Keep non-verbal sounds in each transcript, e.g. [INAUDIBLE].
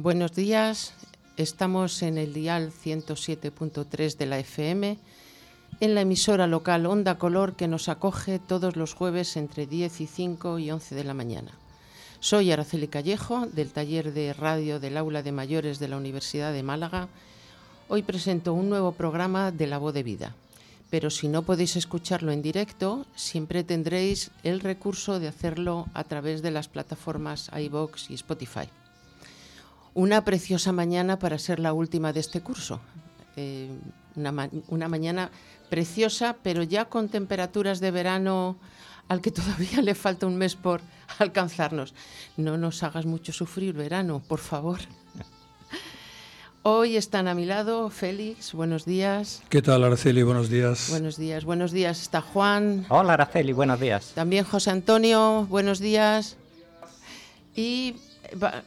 Buenos días, estamos en el dial 107.3 de la FM, en la emisora local Onda Color que nos acoge todos los jueves entre 10 y 5 y 11 de la mañana. Soy Araceli Callejo, del taller de radio del Aula de Mayores de la Universidad de Málaga. Hoy presento un nuevo programa de La Voz de Vida. Pero si no podéis escucharlo en directo, siempre tendréis el recurso de hacerlo a través de las plataformas iBox y Spotify. Una preciosa mañana para ser la última de este curso. Eh, una, una mañana preciosa, pero ya con temperaturas de verano al que [LAUGHS] todavía le falta un mes por alcanzarnos. No nos hagas mucho sufrir verano, por favor. Hoy están a mi lado Félix, buenos días. ¿Qué tal, Araceli? Buenos días. Buenos días, buenos días. Está Juan. Hola, Araceli, buenos días. También José Antonio, buenos días. Y,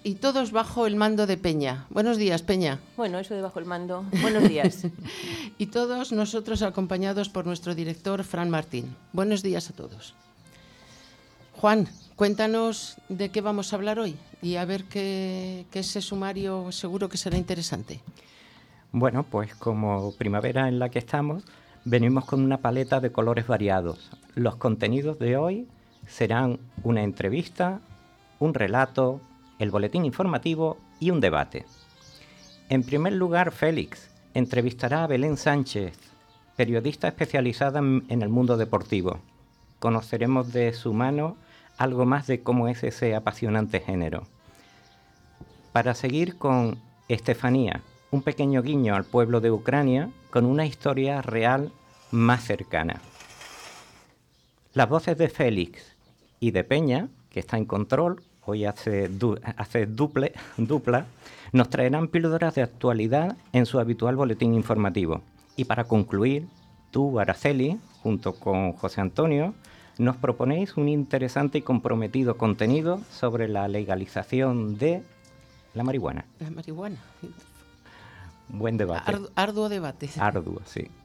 y todos bajo el mando de Peña. Buenos días, Peña. Bueno, eso de bajo el mando. Buenos días. [LAUGHS] y todos nosotros acompañados por nuestro director, Fran Martín. Buenos días a todos. Juan, cuéntanos de qué vamos a hablar hoy y a ver qué, ese sumario seguro que será interesante. Bueno, pues como primavera en la que estamos, venimos con una paleta de colores variados. Los contenidos de hoy serán una entrevista, un relato, el boletín informativo y un debate. En primer lugar, Félix entrevistará a Belén Sánchez, periodista especializada en el mundo deportivo. Conoceremos de su mano algo más de cómo es ese apasionante género. Para seguir con Estefanía, un pequeño guiño al pueblo de Ucrania con una historia real más cercana. Las voces de Félix y de Peña, que está en control, hoy hace, hace duple, [LAUGHS] dupla, nos traerán píldoras de actualidad en su habitual boletín informativo. Y para concluir, tú, Araceli, junto con José Antonio, nos proponéis un interesante y comprometido contenido sobre la legalización de la marihuana. La marihuana. Buen debate. arduo debate. Arduo, sí. [LAUGHS]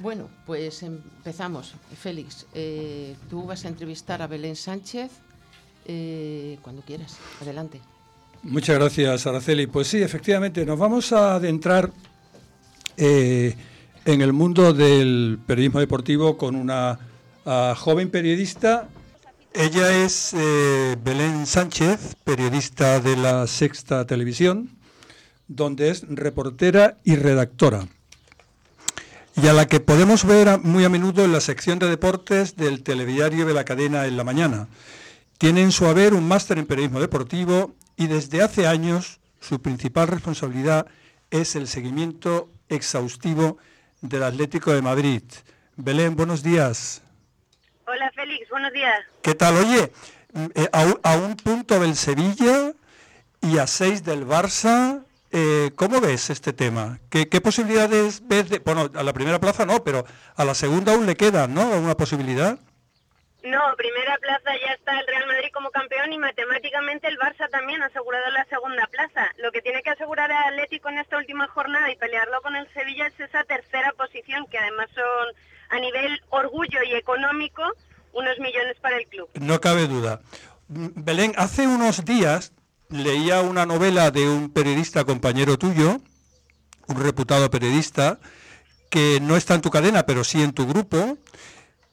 Bueno, pues empezamos. Félix, eh, tú vas a entrevistar a Belén Sánchez eh, cuando quieras. Adelante. Muchas gracias, Araceli. Pues sí, efectivamente, nos vamos a adentrar eh, en el mundo del periodismo deportivo con una joven periodista. Ella es eh, Belén Sánchez, periodista de la Sexta Televisión, donde es reportera y redactora. Y a la que podemos ver muy a menudo en la sección de deportes del telediario de la cadena en la mañana. Tiene en su haber un máster en periodismo deportivo y desde hace años su principal responsabilidad es el seguimiento exhaustivo del Atlético de Madrid. Belén, buenos días. Hola Félix, buenos días. ¿Qué tal? Oye, eh, a, un punto del Sevilla y a seis del Barça, eh, ¿cómo ves este tema? ¿Qué, posibilidades ves? De, bueno, a la primera plaza no, pero a la segunda aún le queda, ¿no? ¿Una posibilidad? No, primera plaza ya está el Real Madrid como campeón y matemáticamente el Barça también ha asegurado la segunda plaza. Lo que tiene que asegurar el Atlético en esta última jornada y pelearlo con el Sevilla es esa tercera posición, que además son a nivel orgullo y económico unos millones para el club. No cabe duda. Belén, hace unos días leía una novela de un periodista compañero tuyo, un reputado periodista, que no está en tu cadena, pero sí en tu grupo,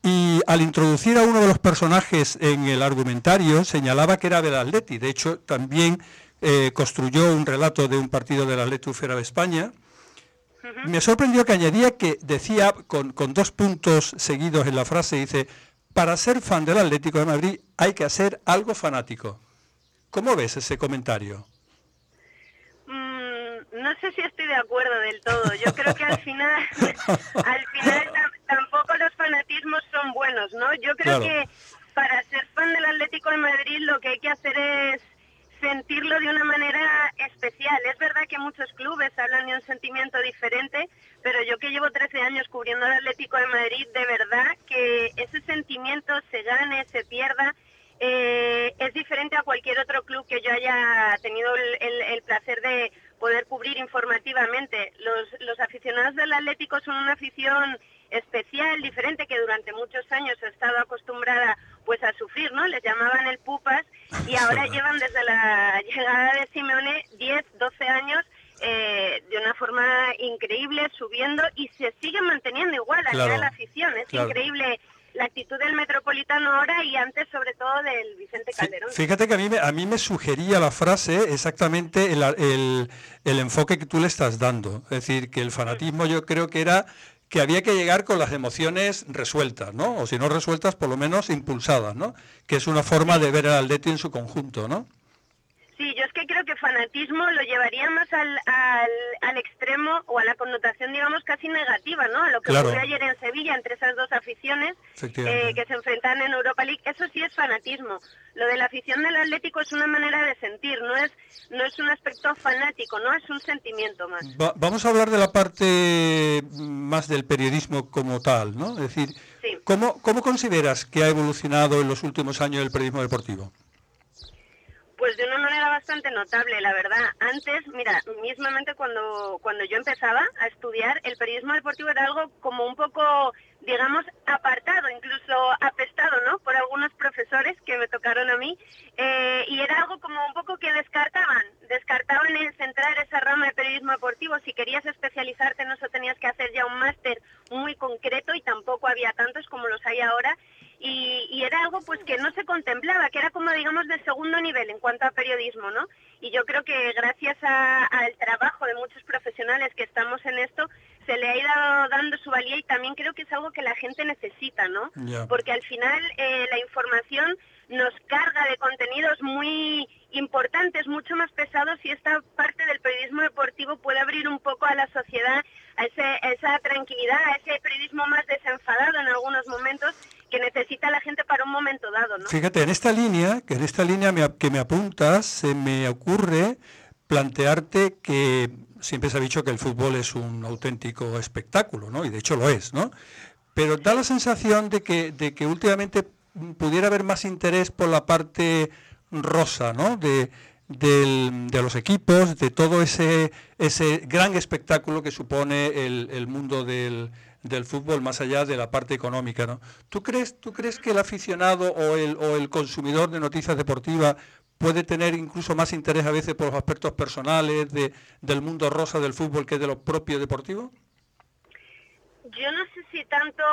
y al introducir a uno de los personajes en el argumentario señalaba que era del Atleti. De hecho, también eh, construyó un relato de un partido del Atleti Ufera de España, me sorprendió que añadía que decía, con, dos puntos seguidos en la frase, dice, para ser fan del Atlético de Madrid hay que hacer algo fanático. ¿Cómo ves ese comentario? Mm, no sé si estoy de acuerdo del todo. Yo creo que al final, [LAUGHS] al final tampoco los fanatismos son buenos, ¿no? Yo creo que para ser fan del Atlético de Madrid lo que hay que hacer es sentirlo de una manera especial. Es verdad que muchos clubes hablan de un sentimiento diferente, pero yo que llevo 13 años cubriendo el Atlético de Madrid, de verdad que ese sentimiento se gane, se pierda, eh, es diferente a cualquier otro club que yo haya tenido el, placer de poder cubrir informativamente. Los, los aficionados del Atlético son una afición especial, diferente, que durante muchos años ha estado acostumbrada pues a sufrir, ¿no? Les llamaban el pupas y [LAUGHS] ahora llevan desde la llegada de Simeone 10, 12 años eh, de una forma increíble, subiendo y se sigue manteniendo igual allá en la afición. Es increíble la actitud del Metropolitano ahora y antes sobre todo del Vicente Calderón. Fíjate que a mí, me, a mí me sugería la frase exactamente el, el, el enfoque que tú le estás dando. Es decir, que el fanatismo yo creo que era que había que llegar con las emociones resueltas, ¿no? O si no resueltas, por lo menos impulsadas, ¿no? Que es una forma de ver al Atleti en su conjunto, ¿no? Sí, yo es que creo que fanatismo lo llevaría más al, al, extremo o a la connotación, digamos, casi negativa, ¿no? A lo que ocurrió ayer en Sevilla entre esas dos aficiones eh, que se enfrentan en Europa League. Eso sí es fanatismo. Lo de la afición del Atlético es una manera de sentir, no es, no es un aspecto fanático, no es un sentimiento más. vamos a hablar de la parte más del periodismo como tal, ¿no? Es decir, ¿cómo, ¿cómo consideras que ha evolucionado en los últimos años el periodismo deportivo? Pues de una manera bastante notable, la verdad. Antes, mira, mismamente cuando, cuando yo empezaba a estudiar, el periodismo deportivo era algo como un poco, digamos, apartado, incluso apestado, ¿no? Por algunos profesores que me tocaron a mí. Eh, y era algo como un poco que descartaban, descartaban el centrar esa rama de periodismo deportivo. Si querías especializarte no eso tenías que hacer ya un máster muy concreto y tampoco había tantos como los hay ahora y, era algo pues que no se contemplaba, que era como digamos de segundo nivel en cuanto a periodismo, ¿no? Y yo creo que gracias al trabajo de muchos profesionales que estamos en esto, se le ha ido dando su valía y también creo que es algo que la gente necesita, ¿no? Porque al final eh, la información nos carga de contenidos muy importantes, mucho más pesados y esta parte del periodismo deportivo puede abrir un poco a la sociedad a, esa tranquilidad, a ese periodismo más desenfadado en algunos momentos que necesita la gente para un momento dado, ¿no? Fíjate, en esta línea, que en esta línea que me apuntas, se me ocurre plantearte que siempre se ha dicho que el fútbol es un auténtico espectáculo, ¿no? Y de hecho lo es, ¿no? Pero da la sensación de que, de que últimamente pudiera haber más interés por la parte rosa, ¿no? De, de los equipos, de todo ese, ese gran espectáculo que supone el, mundo del, del, fútbol, más allá de la parte económica. ¿no? ¿Tú, crees, ¿Tú crees que el aficionado o el, o el consumidor de noticias deportivas puede tener incluso más interés a veces por los aspectos personales de, del mundo rosa del fútbol que de lo propio deportivo? Yo no sé si tanto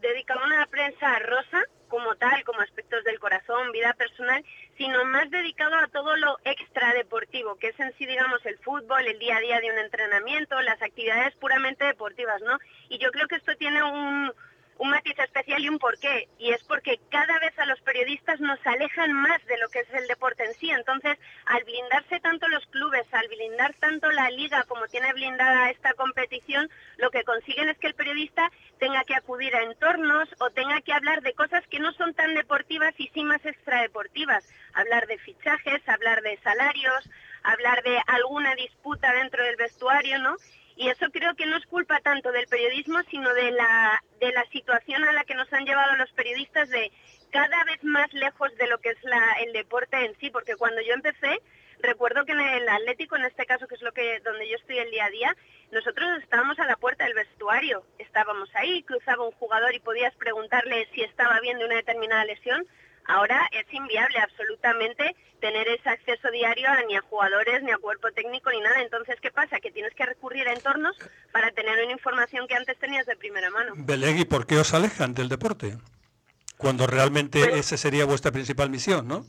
dedicado a una prensa rosa como tal, como aspectos del corazón, vida personal, sino más dedicado a todo lo extradeportivo, que es en sí, digamos, el fútbol, el día a día de un entrenamiento, las actividades puramente deportivas, ¿no? Y yo creo que esto tiene un, un matiz especial y un porqué, y es porque cada vez a los periodistas nos alejan más de lo que es el deporte en sí. Entonces, al blindarse tanto los clubes, al blindar tanto la liga como tiene blindada esta competición, lo que consiguen es que el periodista tenga que acudir a entornos o tenga que hablar de cosas que no son tan deportivas y sí más extradeportivas. Hablar de fichajes, hablar de salarios, hablar de alguna disputa dentro del vestuario, ¿no? Y eso creo que no es culpa tanto del periodismo, sino de la, de la situación a la que nos han llevado los periodistas de cada vez más lejos de lo que es el deporte en sí, porque cuando yo empecé, recuerdo que en el Atlético, en este caso, que es lo que donde yo estoy el día a día, nosotros estábamos a la puerta del vestuario, estábamos ahí, cruzaba un jugador y podías preguntarle si estaba bien de una determinada lesión. Ahora es inviable absolutamente tener ese acceso diario ni a jugadores, ni a cuerpo técnico, ni nada. Entonces, ¿qué pasa? Que tienes que recurrir a entornos para tener una información que antes tenías de primera mano. ¿y por qué os alejan del deporte? Cuando realmente esa ese sería vuestra principal misión, ¿no?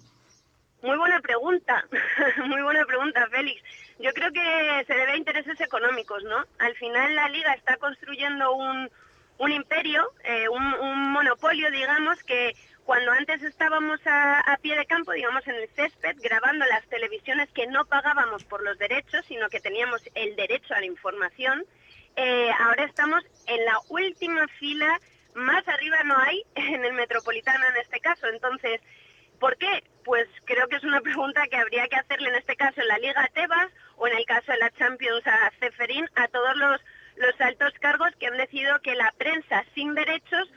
Muy buena pregunta, [LAUGHS] muy buena pregunta, Félix. Yo creo que se debe a intereses económicos, ¿no? Al final la liga está construyendo un, un imperio, eh, un, un monopolio, digamos, que cuando antes estábamos a, pie de campo, digamos en el césped, grabando las televisiones que no pagábamos por los derechos, sino que teníamos el derecho a la información, eh, ahora estamos en la última fila, más arriba no hay [LAUGHS] en el metropolitano en este caso. Entonces, ¿por qué? Pues creo que es una pregunta que habría que hacerle en este caso en la Liga Tebas o en el caso de la Champions a Ceferín, a todos los, los altos cargos que han decidido que la prensa sin derechos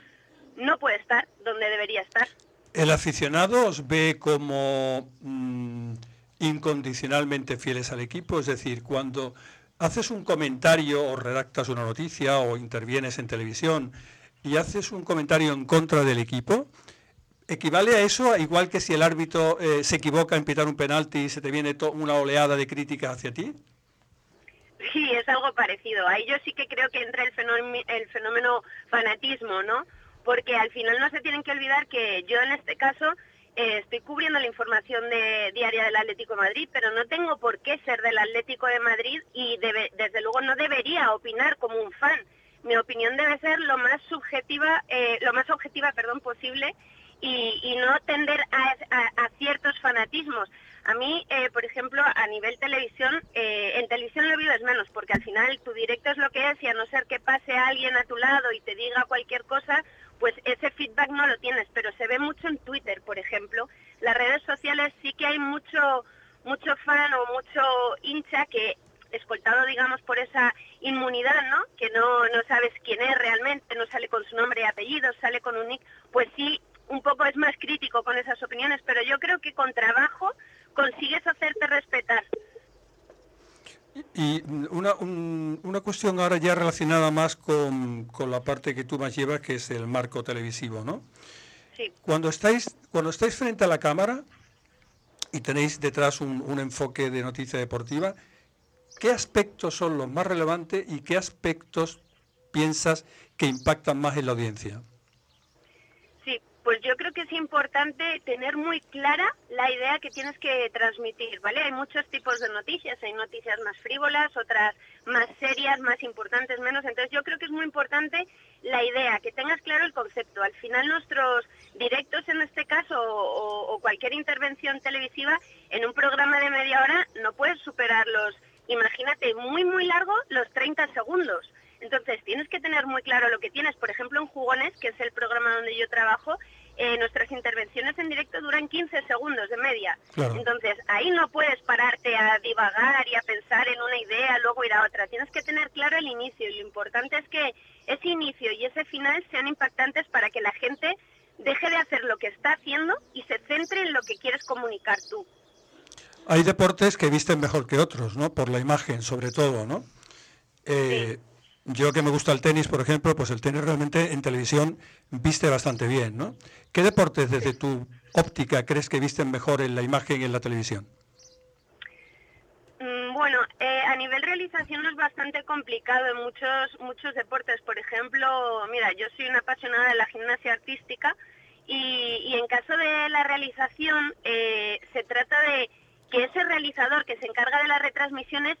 no puede estar donde debería estar. ¿El aficionado os ve como mm, incondicionalmente fieles al equipo? Es decir, cuando haces un comentario o redactas una noticia o intervienes en televisión y haces un comentario en contra del equipo, ¿Equivale a eso, igual que si el árbitro eh, se equivoca en pitar un penalti y se te viene una oleada de críticas hacia ti? Sí, es algo parecido. Ahí yo sí que creo que entra el fenómeno, el fenómeno fanatismo, ¿no? Porque al final no se tienen que olvidar que yo en este caso eh, estoy cubriendo la información de, diaria del Atlético Madrid, pero no tengo por qué ser del Atlético de Madrid y desde luego no debería opinar como un fan. Mi opinión debe ser lo más subjetiva, eh, lo más objetiva, perdón, posible y, no tender a, ciertos fanatismos. A mí, eh, por ejemplo, a nivel televisión, en televisión lo vives menos, porque al final tu directo es lo que es y a no ser que pase alguien a tu lado y te diga cualquier cosa, pues ese feedback no lo tienes, pero se ve mucho en Twitter, por ejemplo. Las redes sociales sí que hay mucho, mucho fan o mucho hincha que escoltado, digamos, por esa inmunidad, ¿no? Que no, no sabes quién es realmente, no sale con su nombre y apellido, sale con un nick, pues sí, un poco es más crítico con esas opiniones, pero yo creo que con trabajo consigues hacerte respetar. Y una, una cuestión ahora ya relacionada más con, la parte que tú más llevas, que es el marco televisivo, ¿no? Sí. Cuando estáis, cuando estáis frente a la cámara y tenéis detrás un, un enfoque de noticia deportiva, ¿qué aspectos son los más relevantes y qué aspectos piensas que impactan más en la audiencia? Pues yo creo que es importante tener muy clara la idea que tienes que transmitir, ¿vale? Hay muchos tipos de noticias, hay noticias más frívolas, otras más serias, más importantes, menos. Entonces yo creo que es muy importante la idea, que tengas claro el concepto. Al final nuestros directos en este caso o, cualquier intervención televisiva en un programa de media hora no puedes superar los, imagínate, muy, muy largo, los 30 segundos. Entonces, tienes que tener muy claro lo que tienes. Por ejemplo, en Jugones, que es el programa donde yo trabajo, eh, nuestras intervenciones en directo duran 15 segundos de media. Entonces, ahí no puedes pararte a divagar y a pensar en una idea, luego ir a otra. Tienes que tener claro el inicio y lo importante es que ese inicio y ese final sean impactantes para que la gente deje de hacer lo que está haciendo y se centre en lo que quieres comunicar tú. Hay deportes que visten mejor que otros, ¿no? Por la imagen, sobre todo, ¿no? Eh, yo que me gusta el tenis, por ejemplo, pues el tenis realmente en televisión viste bastante bien, ¿no? ¿Qué deportes desde tu óptica crees que visten mejor en la imagen y en la televisión? Mm, bueno, eh, a nivel realización es bastante complicado en muchos muchos deportes. Por ejemplo, mira, yo soy una apasionada de la gimnasia artística y, en caso de la realización eh, se trata de que ese realizador que se encarga de las retransmisiones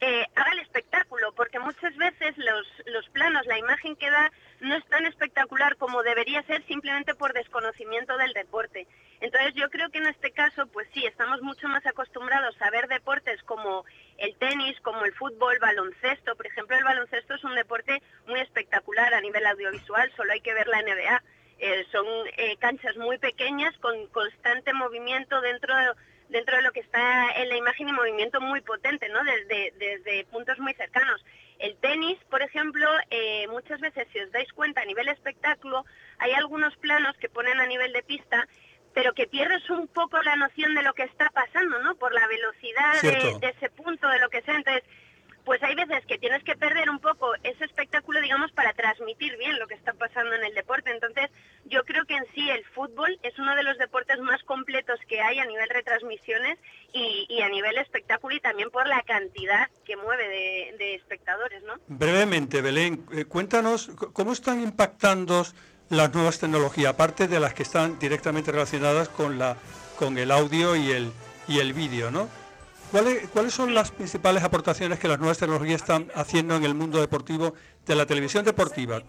eh, haga el espectáculo, porque muchas veces los, los planos, la imagen que da no es tan espectacular como debería ser simplemente por desconocimiento del deporte. Entonces yo creo que en este caso, pues sí, estamos mucho más acostumbrados a ver deportes como el tenis, como el fútbol, baloncesto. Por ejemplo, el baloncesto es un deporte muy espectacular a nivel audiovisual, solo hay que ver la NBA. Eh, son eh, canchas muy pequeñas con constante movimiento dentro de dentro de lo que está en la imagen y movimiento muy potente, ¿no? Desde, desde puntos muy cercanos. El tenis, por ejemplo, eh, muchas veces, si os dais cuenta, a nivel espectáculo, hay algunos planos que ponen a nivel de pista, pero que pierdes un poco la noción de lo que está pasando, ¿no? Por la velocidad de, de, ese punto, de lo que sea. Entonces, pues hay veces que tienes que perder un poco ese espectáculo, digamos, para transmitir bien lo que está pasando en el deporte. Entonces, yo creo que en sí el fútbol es uno de los deportes más completos que hay a nivel retransmisiones y, a nivel espectáculo y también por la cantidad que mueve de, espectadores, ¿no? Brevemente, Belén, eh, cuéntanos cómo están impactando las nuevas tecnologías, aparte de las que están directamente relacionadas con la con el audio y el y el vídeo, ¿no? ¿Cuáles, son las principales aportaciones que las nuevas tecnologías están haciendo en el mundo deportivo de la televisión deportiva?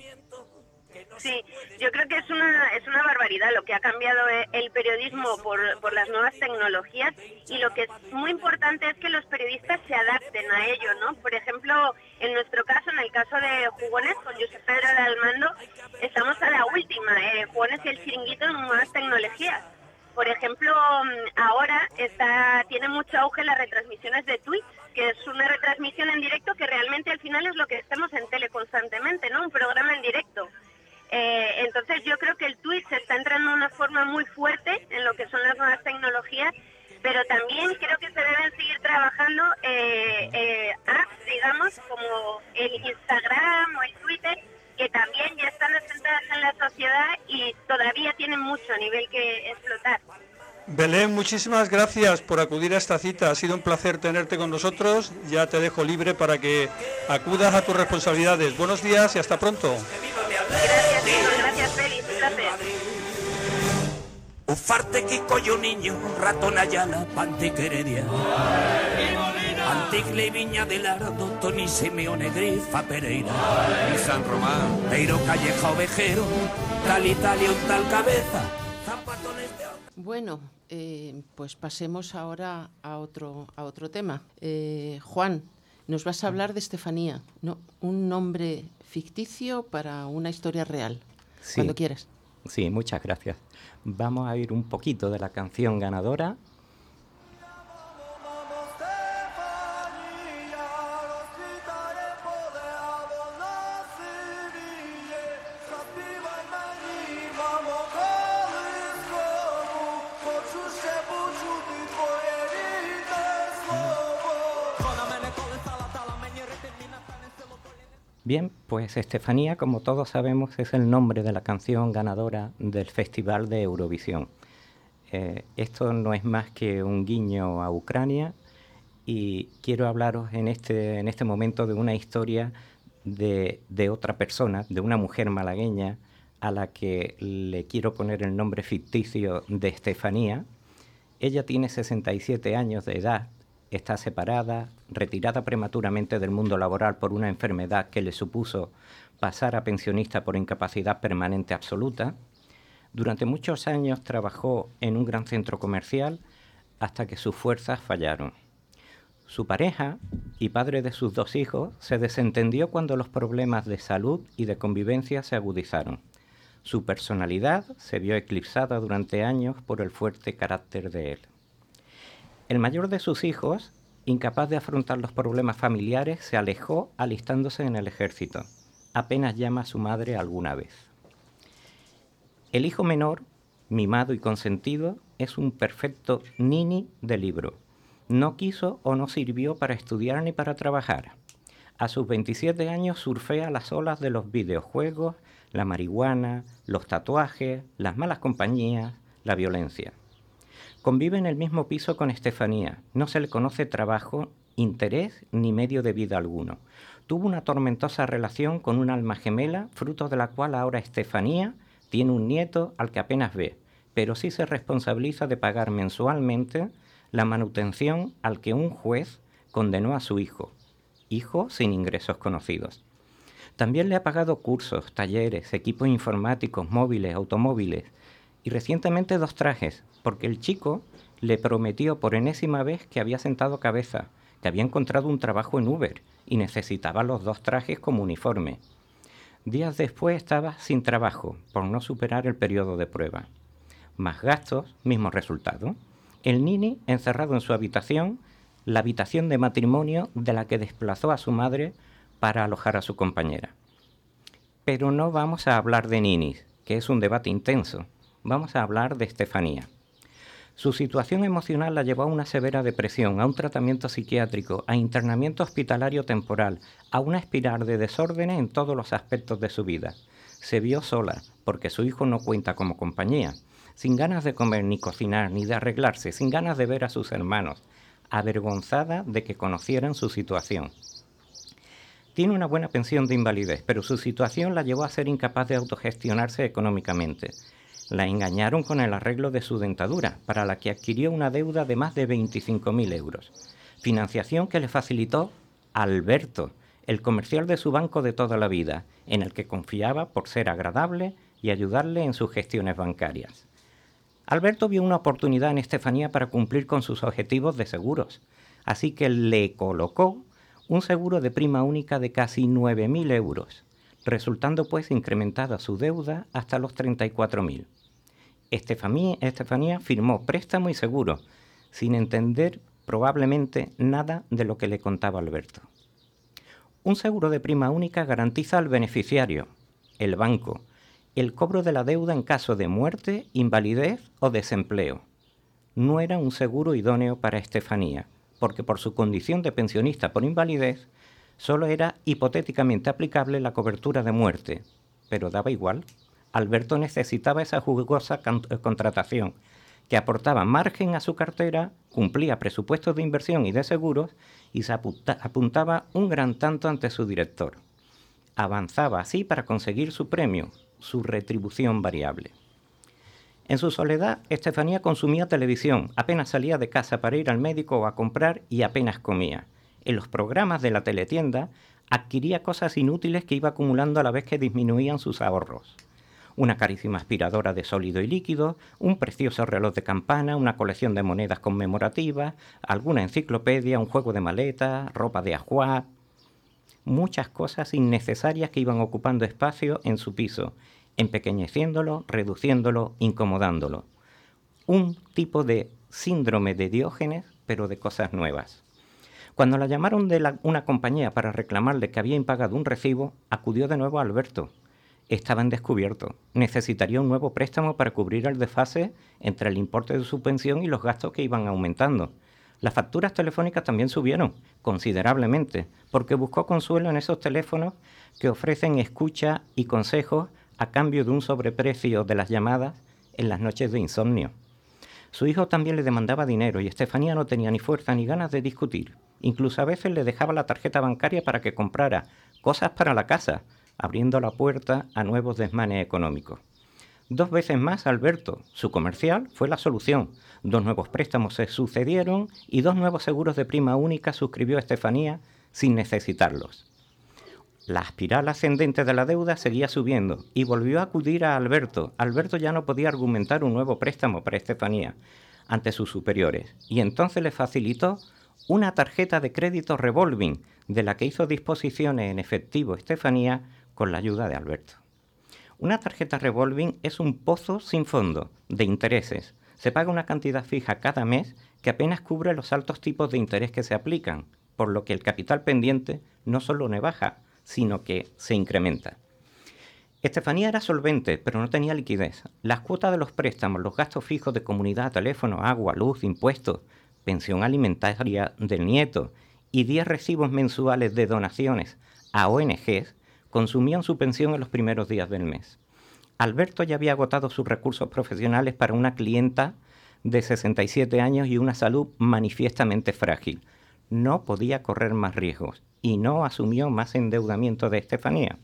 Sí, yo creo que es una, es una barbaridad lo que ha cambiado eh, el periodismo por, por las nuevas tecnologías y lo que es muy importante es que los periodistas se adapten a ello, ¿no? Por ejemplo, en nuestro caso, en el caso de Jugones, con José Pedro de Almando, estamos a la última, eh, Jugones y el chiringuito en nuevas tecnologías. Por ejemplo, mm, ahora está, tiene mucho auge las retransmisiones de Twitch, que es una retransmisión en directo que realmente al final es lo que estamos en tele constantemente, ¿no? Un programa en directo. Eh, entonces yo creo que el Twitch está entrando de una forma muy fuerte en lo que son las nuevas tecnologías, pero también creo que se deben seguir trabajando eh, eh, apps, digamos, como el Instagram o el Twitter, que también ya están asentadas en la sociedad y, todavía tienen mucho nivel que explotar. Belén, muchísimas gracias por acudir a esta cita. Ha sido un placer tenerte con nosotros. Ya te dejo libre para que acudas a tus responsabilidades. Buenos días y hasta pronto. Gracias, gracias, Félix. Un placer. Ufarte Kiko yo niño, ratón Ayala, Pantiqueredia. Antigle Viña del Ardo, Tony Simeone Grifa Pereira. Y San Román. Peiro Calleja Ovejero, tal Italia un tal cabeza. Zapatones de Bueno, eh, pues pasemos ahora a otro, a otro tema. Eh, Juan, nos vas a hablar de Estefanía, ¿no? un nombre ficticio para una historia real. Sí. Cuando quieras. Sí, muchas gracias. Vamos a ir un poquito de la canción ganadora. Bien, pues Estefanía, como todos sabemos, es el nombre de la canción ganadora del Festival de Eurovisión. Eh, esto no es más que un guiño a Ucrania y quiero hablaros en este, en este momento de una historia de, de otra persona, de una mujer malagueña a la que le quiero poner el nombre ficticio de Estefanía. Ella tiene 67 años de edad está separada, retirada prematuramente del mundo laboral por una enfermedad que le supuso pasar a pensionista por incapacidad permanente absoluta. Durante muchos años trabajó en un gran centro comercial hasta que sus fuerzas fallaron. Su pareja y padre de sus dos hijos se desentendió cuando los problemas de salud y de convivencia se agudizaron. Su personalidad se vio eclipsada durante años por el fuerte carácter de él. El mayor de sus hijos, incapaz de afrontar los problemas familiares, se alejó alistándose en el ejército. Apenas llama a su madre alguna vez. El hijo menor, mimado y consentido, es un perfecto nini de libro. No quiso o no sirvió para estudiar ni para trabajar. A sus 27 años surfea las olas de los videojuegos, la marihuana, los tatuajes, las malas compañías, la violencia. Convive en el mismo piso con Estefanía. No se le conoce trabajo, interés ni medio de vida alguno. Tuvo una tormentosa relación con un alma gemela, fruto de la cual ahora Estefanía tiene un nieto al que apenas ve, pero sí se responsabiliza de pagar mensualmente la manutención al que un juez condenó a su hijo, hijo sin ingresos conocidos. También le ha pagado cursos, talleres, equipos informáticos, móviles, automóviles y recientemente dos trajes, porque el chico le prometió por enésima vez que había sentado cabeza, que había encontrado un trabajo en Uber y necesitaba los dos trajes como uniforme. Días después estaba sin trabajo por no superar el periodo de prueba. Más gastos, mismo resultado. El Nini encerrado en su habitación, la habitación de matrimonio de la que desplazó a su madre para alojar a su compañera. Pero no vamos a hablar de Ninis, que es un debate intenso. Vamos a hablar de Estefanía. Su situación emocional la llevó a una severa depresión, a un tratamiento psiquiátrico, a internamiento hospitalario temporal, a una espiral de desórdenes en todos los aspectos de su vida. Se vio sola, porque su hijo no cuenta como compañía, sin ganas de comer ni cocinar ni de arreglarse, sin ganas de ver a sus hermanos, avergonzada de que conocieran su situación. Tiene una buena pensión de invalidez, pero su situación la llevó a ser incapaz de autogestionarse económicamente. La engañaron con el arreglo de su dentadura, para la que adquirió una deuda de más de 25.000 euros. Financiación que le facilitó Alberto, el comercial de su banco de toda la vida, en el que confiaba por ser agradable y ayudarle en sus gestiones bancarias. Alberto vio una oportunidad en Estefanía para cumplir con sus objetivos de seguros, así que le colocó un seguro de prima única de casi 9.000 euros, resultando pues incrementada su deuda hasta los 34.000. Estefanía, firmó préstamo y seguro, sin entender probablemente nada de lo que le contaba Alberto. Un seguro de prima única garantiza al beneficiario, el banco, el cobro de la deuda en caso de muerte, invalidez o desempleo. No era un seguro idóneo para Estefanía, porque por su condición de pensionista por invalidez, solo era hipotéticamente aplicable la cobertura de muerte, pero daba igual. Alberto necesitaba esa jugosa eh, contratación que aportaba margen a su cartera, cumplía presupuestos de inversión y de seguros y se apuntaba un gran tanto ante su director. Avanzaba así para conseguir su premio, su retribución variable. En su soledad, Estefanía consumía televisión, apenas salía de casa para ir al médico o a comprar y apenas comía. En los programas de la teletienda adquiría cosas inútiles que iba acumulando a la vez que disminuían sus ahorros. Una carísima aspiradora de sólido y líquido, un precioso reloj de campana, una colección de monedas conmemorativas, alguna enciclopedia, un juego de maleta, ropa de ajuar, muchas cosas innecesarias que iban ocupando espacio en su piso empequeñeciéndolo, reduciéndolo, incomodándolo. Un tipo de síndrome de Diógenes, pero de cosas nuevas. Cuando la llamaron de una compañía para reclamarle que había impagado un recibo, acudió de nuevo a Alberto. Estaba en descubierto. Necesitaría un nuevo préstamo para cubrir el desfase entre el importe de su pensión y los gastos que iban aumentando. Las facturas telefónicas también subieron considerablemente, porque buscó consuelo en esos teléfonos que ofrecen escucha y consejos a cambio de un sobreprecio de las llamadas en las noches de insomnio. Su hijo también le demandaba dinero y Estefanía no tenía ni fuerza ni ganas de discutir. Incluso a veces le dejaba la tarjeta bancaria para que comprara cosas para la casa, abriendo la puerta a nuevos desmanes económicos. Dos veces más Alberto, su comercial, fue la solución. Dos nuevos préstamos se sucedieron y dos nuevos seguros de prima única suscribió Estefanía sin necesitarlos. La espiral ascendente de la deuda seguía subiendo y volvió a acudir a Alberto. Alberto ya no podía argumentar un nuevo préstamo para Estefanía ante sus superiores y entonces le facilitó una tarjeta de crédito revolving de la que hizo disposiciones en efectivo Estefanía con la ayuda de Alberto. Una tarjeta revolving es un pozo sin fondo de intereses. Se paga una cantidad fija cada mes que apenas cubre los altos tipos de interés que se aplican, por lo que el capital pendiente no solo no baja, sino que se incrementa. Estefanía era solvente, pero no tenía liquidez. Las cuotas de los préstamos, los gastos fijos de comunidad, teléfono, agua, luz, impuestos, pensión alimentaria del nieto y 10 recibos mensuales de donaciones a ONGs consumían su pensión en los primeros días del mes. Alberto ya había agotado sus recursos profesionales para una clienta de 67 años y una salud manifiestamente frágil. No podía correr más riesgos y no asumió más endeudamiento de Estefanía.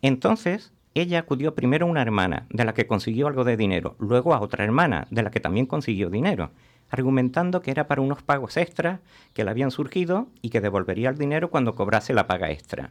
Entonces, ella acudió primero a una hermana, de la que consiguió algo de dinero, luego a otra hermana, de la que también consiguió dinero, argumentando que era para unos pagos extras que le habían surgido y que devolvería el dinero cuando cobrase la paga extra.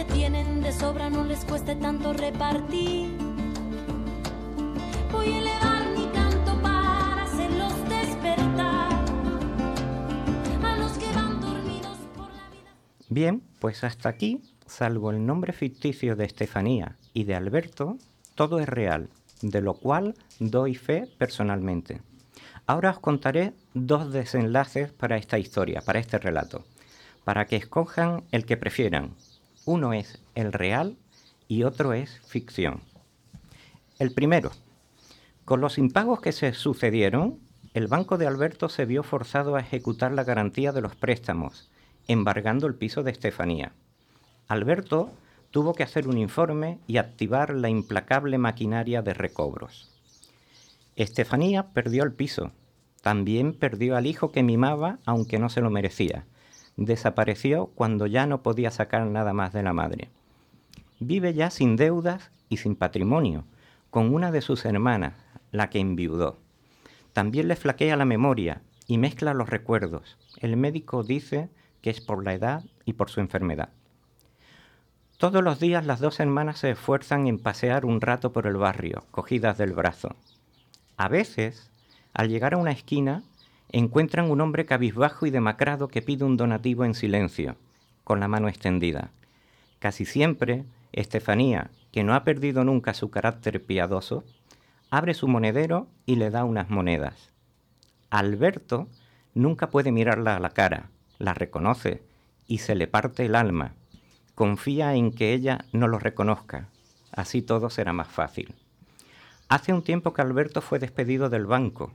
que tienen de sobra no les cueste tanto repartir. Voy a elevar Bien, pues hasta aquí, salvo el nombre ficticio de Estefanía y de Alberto, todo es real, de lo cual doy fe personalmente. Ahora os contaré dos desenlaces para esta historia, para este relato, para que escojan el que prefieran. Uno es el real y otro es ficción. El primero, con los impagos que se sucedieron, el banco de Alberto se vio forzado a ejecutar la garantía de los préstamos embargando el piso de Estefanía. Alberto tuvo que hacer un informe y activar la implacable maquinaria de recobros. Estefanía perdió el piso. También perdió al hijo que mimaba, aunque no se lo merecía. Desapareció cuando ya no podía sacar nada más de la madre. Vive ya sin deudas y sin patrimonio, con una de sus hermanas, la que enviudó. También le flaquea la memoria y mezcla los recuerdos. El médico dice que es por la edad y por su enfermedad. Todos los días las dos hermanas se esfuerzan en pasear un rato por el barrio, cogidas del brazo. A veces, al llegar a una esquina, encuentran un hombre cabizbajo y demacrado que pide un donativo en silencio, con la mano extendida. Casi siempre, Estefanía, que no ha perdido nunca su carácter piadoso, abre su monedero y le da unas monedas. Alberto nunca puede mirarla a la cara, la reconoce y se le parte el alma. Confía en que ella no lo reconozca, así todo será más fácil. Hace un tiempo que Alberto fue despedido del banco,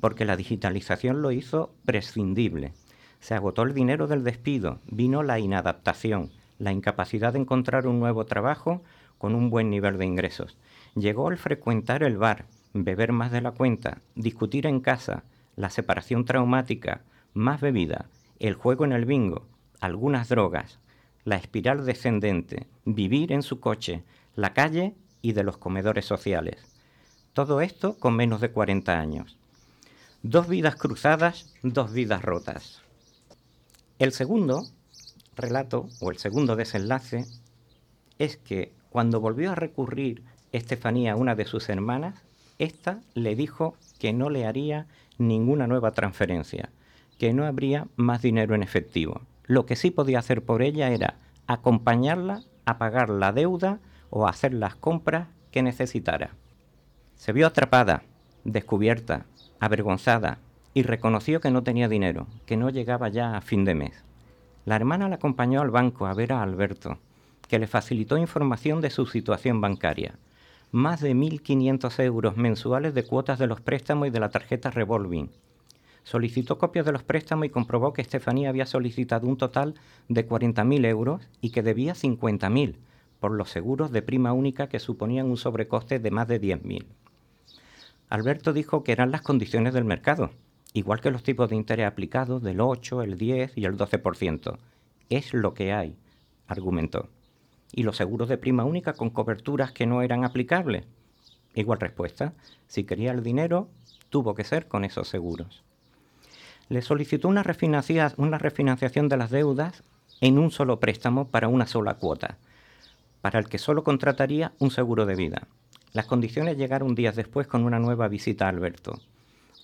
porque la digitalización lo hizo prescindible. Se agotó el dinero del despido, vino la inadaptación, la incapacidad de encontrar un nuevo trabajo con un buen nivel de ingresos. Llegó el frecuentar el bar, beber más de la cuenta, discutir en casa, la separación traumática, más bebida, el juego en el bingo, algunas drogas, la espiral descendente, vivir en su coche, la calle y de los comedores sociales. Todo esto con menos de 40 años. Dos vidas cruzadas, dos vidas rotas. El segundo relato, o el segundo desenlace, es que cuando volvió a recurrir Estefanía a una de sus hermanas, ésta le dijo que no le haría ninguna nueva transferencia, que no habría más dinero en efectivo. Lo que sí podía hacer por ella era acompañarla a pagar la deuda o hacer las compras que necesitara. Se vio atrapada, descubierta, avergonzada y reconoció que no tenía dinero, que no llegaba ya a fin de mes. La hermana la acompañó al banco a ver a Alberto, que le facilitó información de su situación bancaria. Más de 1.500 euros mensuales de cuotas de los préstamos y de la tarjeta revolving. Solicitó copias de los préstamos y comprobó que Estefanía había solicitado un total de 40.000 euros y que debía 50.000 por los seguros de prima única que suponían un sobrecoste de más de 10.000. Alberto dijo que eran las condiciones del mercado, igual que los tipos de interés aplicados del 8, el 10 y el 12%. Es lo que hay, argumentó. ¿Y los seguros de prima única con coberturas que no eran aplicables? Igual respuesta. Si quería el dinero, tuvo que ser con esos seguros. Le solicitó una, una refinanciación de las deudas en un solo préstamo para una sola cuota, para el que solo contrataría un seguro de vida. Las condiciones llegaron días después con una nueva visita a Alberto.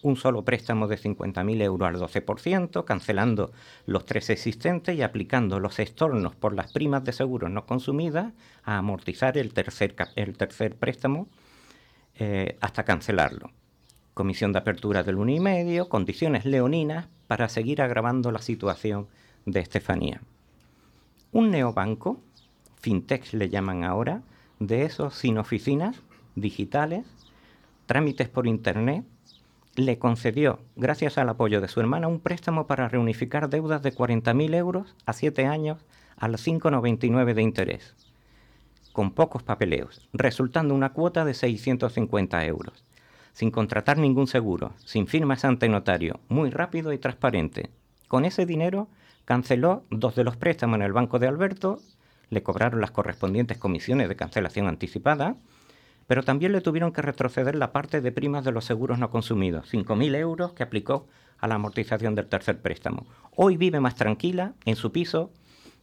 Un solo préstamo de 50.000 euros al 12%, cancelando los tres existentes y aplicando los estornos por las primas de seguro no consumidas a amortizar el tercer, el tercer préstamo eh, hasta cancelarlo. Comisión de apertura del 1,5, condiciones leoninas para seguir agravando la situación de Estefanía. Un neobanco, fintech le llaman ahora, de esos sin oficinas, digitales, trámites por Internet, le concedió, gracias al apoyo de su hermana, un préstamo para reunificar deudas de 40.000 euros a 7 años al 5,99 de interés, con pocos papeleos, resultando una cuota de 650 euros, sin contratar ningún seguro, sin firmas ante notario, muy rápido y transparente. Con ese dinero canceló dos de los préstamos en el banco de Alberto, le cobraron las correspondientes comisiones de cancelación anticipada, pero también le tuvieron que retroceder la parte de primas de los seguros no consumidos, 5.000 euros que aplicó a la amortización del tercer préstamo. Hoy vive más tranquila en su piso,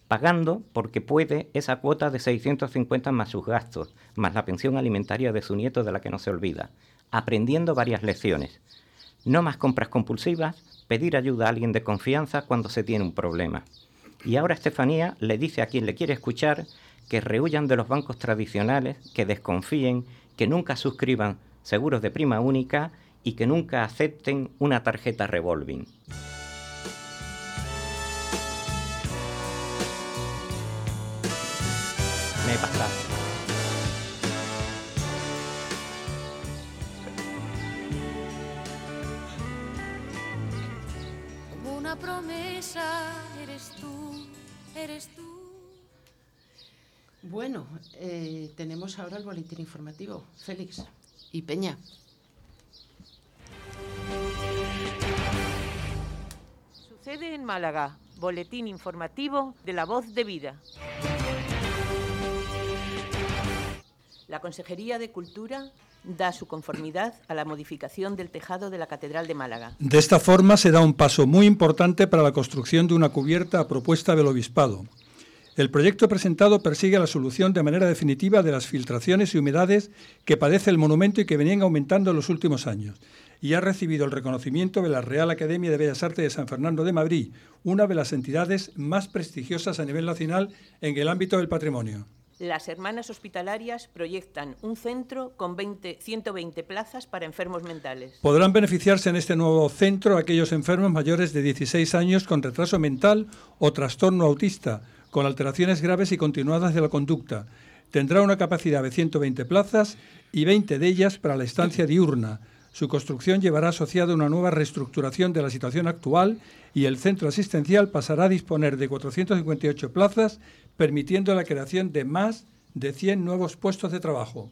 pagando porque puede esa cuota de 650 más sus gastos, más la pensión alimentaria de su nieto de la que no se olvida, aprendiendo varias lecciones. No más compras compulsivas, pedir ayuda a alguien de confianza cuando se tiene un problema. Y ahora Estefanía le dice a quien le quiere escuchar que rehuyan de los bancos tradicionales, que desconfíen, que nunca suscriban seguros de prima única y que nunca acepten una tarjeta revolving. Me he pasado. Como una promesa eres tú, eres tú. Bueno, eh, tenemos ahora el boletín informativo. Félix y Peña. Sucede en Málaga. Boletín informativo de la voz de vida. La Consejería de Cultura da su conformidad a la modificación del tejado de la Catedral de Málaga. De esta forma se da un paso muy importante para la construcción de una cubierta a propuesta del Obispado El proyecto presentado persigue la solución de manera definitiva de las filtraciones y humedades que padece el monumento y que venían aumentando en los últimos años. Y ha recibido el reconocimiento de la Real Academia de Bellas Artes de San Fernando de Madrid, una de las entidades más prestigiosas a nivel nacional en el ámbito del patrimonio. Las hermanas hospitalarias proyectan un centro con 120 plazas para enfermos mentales. Podrán beneficiarse en este nuevo centro aquellos enfermos mayores de 16 años con retraso mental o trastorno autista con alteraciones graves y continuadas de la conducta. Tendrá una capacidad de 120 plazas y 20 de ellas para la estancia diurna. Su construcción llevará asociada una nueva reestructuración de la situación actual y el centro asistencial pasará a disponer de 458 plazas, permitiendo la creación de más de 100 nuevos puestos de trabajo.